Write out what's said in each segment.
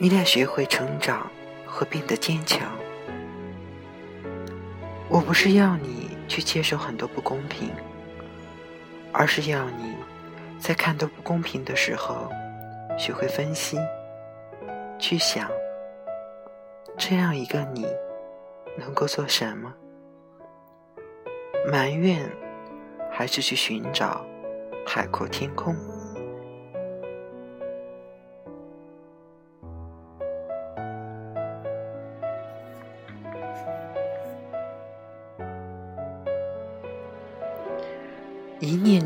你得学会成长和变得坚强。我不是要你去接受很多不公平，而是要你在看到不公平的时候，学会分析，去想，这样一个你能够做什么？埋怨，还是去寻找海阔天空？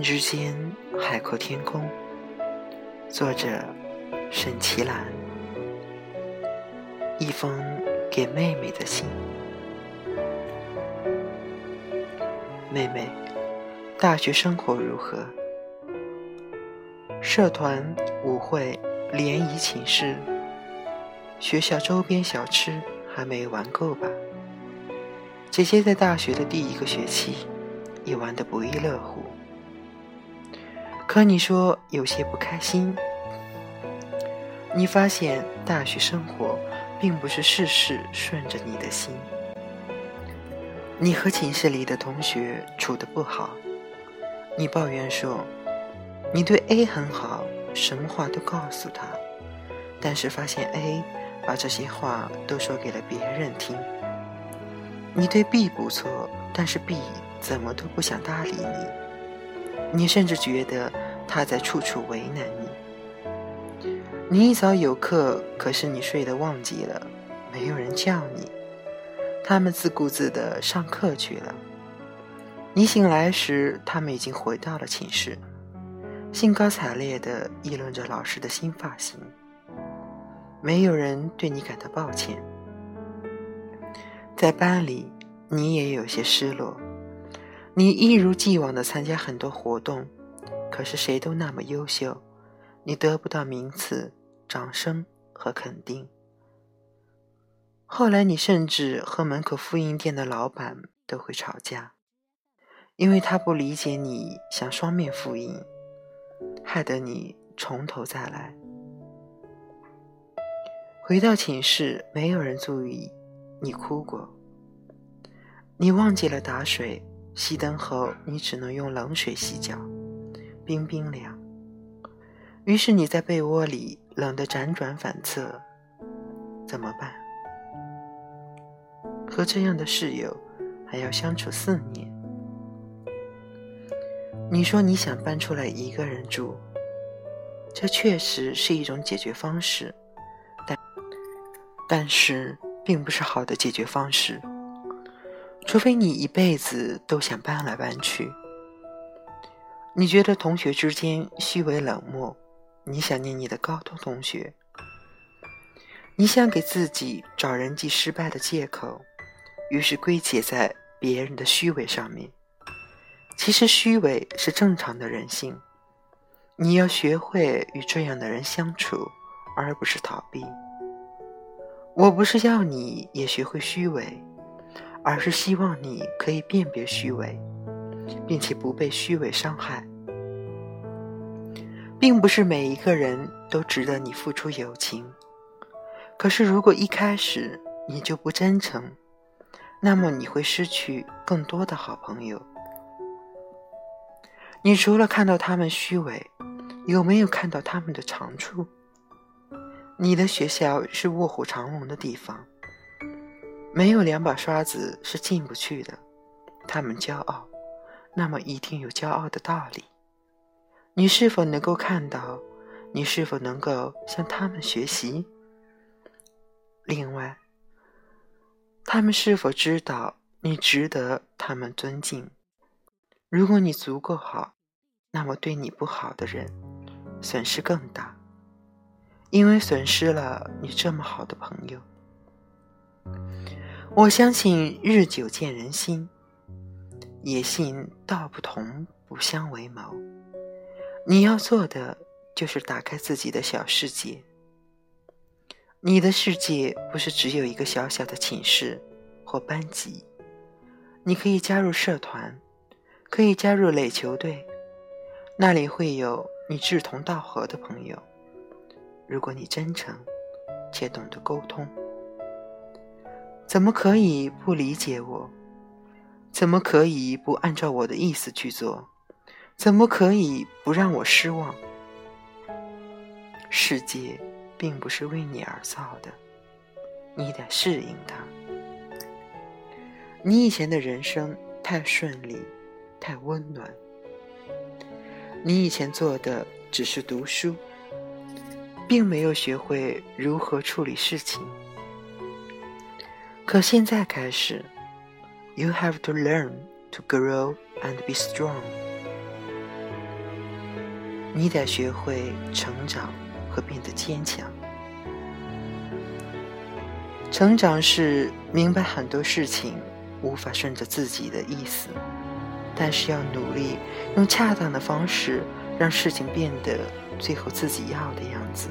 之间，海阔天空。作者：沈其兰。一封给妹妹的信。妹妹，大学生活如何？社团、舞会、联谊、寝室，学校周边小吃还没玩够吧？姐姐在大学的第一个学期也玩得不亦乐乎。可你说有些不开心，你发现大学生活并不是事事顺着你的心。你和寝室里的同学处得不好，你抱怨说你对 A 很好，什么话都告诉他，但是发现 A 把这些话都说给了别人听。你对 B 不错，但是 B 怎么都不想搭理你。你甚至觉得他在处处为难你。你一早有课，可是你睡得忘记了，没有人叫你。他们自顾自的上课去了。你醒来时，他们已经回到了寝室，兴高采烈的议论着老师的新发型。没有人对你感到抱歉。在班里，你也有些失落。你一如既往的参加很多活动，可是谁都那么优秀，你得不到名次、掌声和肯定。后来，你甚至和门口复印店的老板都会吵架，因为他不理解你想双面复印，害得你从头再来。回到寝室，没有人注意你哭过，你忘记了打水。熄灯后，你只能用冷水洗脚，冰冰凉。于是你在被窝里冷得辗转反侧，怎么办？和这样的室友还要相处四年？你说你想搬出来一个人住，这确实是一种解决方式，但但是并不是好的解决方式。除非你一辈子都想搬来搬去，你觉得同学之间虚伪冷漠，你想念你的高中同学，你想给自己找人际失败的借口，于是归结在别人的虚伪上面。其实虚伪是正常的人性，你要学会与这样的人相处，而不是逃避。我不是要你也学会虚伪。而是希望你可以辨别虚伪，并且不被虚伪伤害。并不是每一个人都值得你付出友情，可是如果一开始你就不真诚，那么你会失去更多的好朋友。你除了看到他们虚伪，有没有看到他们的长处？你的学校是卧虎藏龙的地方。没有两把刷子是进不去的。他们骄傲，那么一定有骄傲的道理。你是否能够看到？你是否能够向他们学习？另外，他们是否知道你值得他们尊敬？如果你足够好，那么对你不好的人损失更大，因为损失了你这么好的朋友。我相信日久见人心，也信道不同不相为谋。你要做的就是打开自己的小世界。你的世界不是只有一个小小的寝室或班级，你可以加入社团，可以加入垒球队，那里会有你志同道合的朋友。如果你真诚，且懂得沟通。怎么可以不理解我？怎么可以不按照我的意思去做？怎么可以不让我失望？世界并不是为你而造的，你得适应它。你以前的人生太顺利，太温暖。你以前做的只是读书，并没有学会如何处理事情。可现在开始，you have to learn to grow and be strong。你得学会成长和变得坚强。成长是明白很多事情无法顺着自己的意思，但是要努力用恰当的方式让事情变得最后自己要的样子。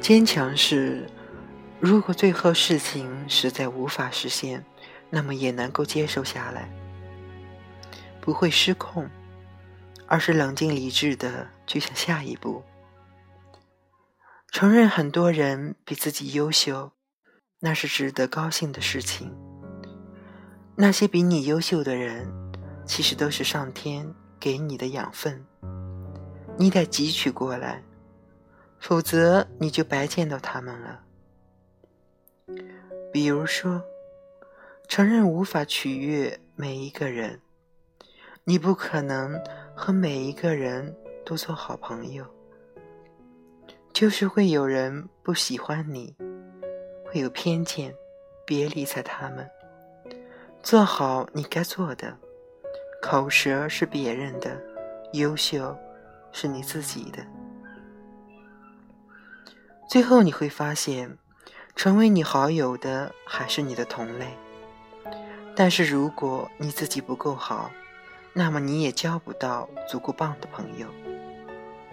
坚强是。如果最后事情实在无法实现，那么也能够接受下来，不会失控，而是冷静理智的去想下一步。承认很多人比自己优秀，那是值得高兴的事情。那些比你优秀的人，其实都是上天给你的养分，你得汲取过来，否则你就白见到他们了。比如说，承认无法取悦每一个人，你不可能和每一个人都做好朋友，就是会有人不喜欢你，会有偏见，别理睬他们，做好你该做的，口舌是别人的，优秀是你自己的，最后你会发现。成为你好友的还是你的同类，但是如果你自己不够好，那么你也交不到足够棒的朋友。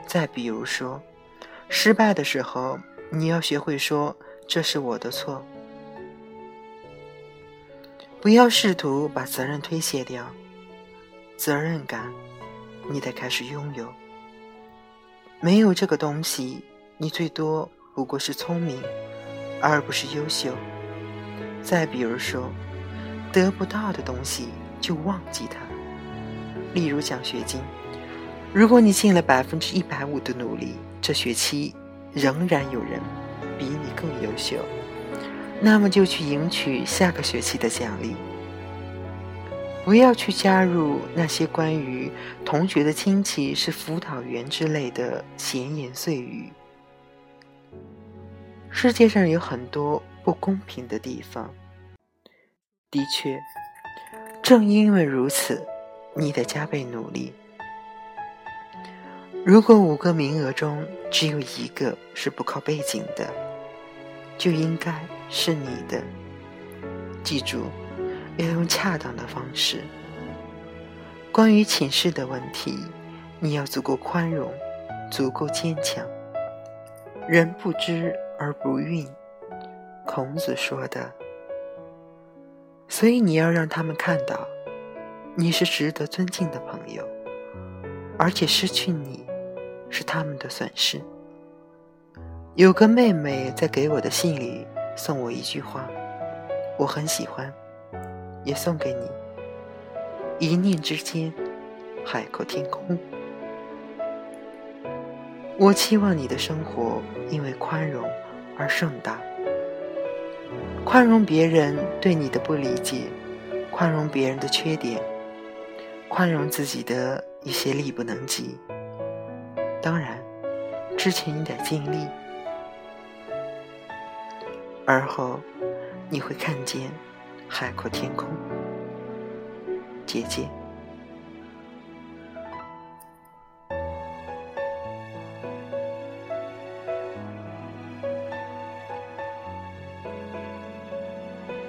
再比如说，失败的时候，你要学会说这是我的错，不要试图把责任推卸掉。责任感，你得开始拥有。没有这个东西，你最多不过是聪明。而不是优秀。再比如说，得不到的东西就忘记它。例如奖学金，如果你尽了百分之一百五的努力，这学期仍然有人比你更优秀，那么就去赢取下个学期的奖励。不要去加入那些关于同学的亲戚是辅导员之类的闲言碎语。世界上有很多不公平的地方。的确，正因为如此，你得加倍努力。如果五个名额中只有一个是不靠背景的，就应该是你的。记住，要用恰当的方式。关于寝室的问题，你要足够宽容，足够坚强。人不知。而不愠，孔子说的。所以你要让他们看到，你是值得尊敬的朋友，而且失去你是他们的损失。有个妹妹在给我的信里送我一句话，我很喜欢，也送给你。一念之间，海阔天空。我期望你的生活因为宽容。而盛大，宽容别人对你的不理解，宽容别人的缺点，宽容自己的一些力不能及。当然，之前你得尽力，而后你会看见海阔天空。姐姐。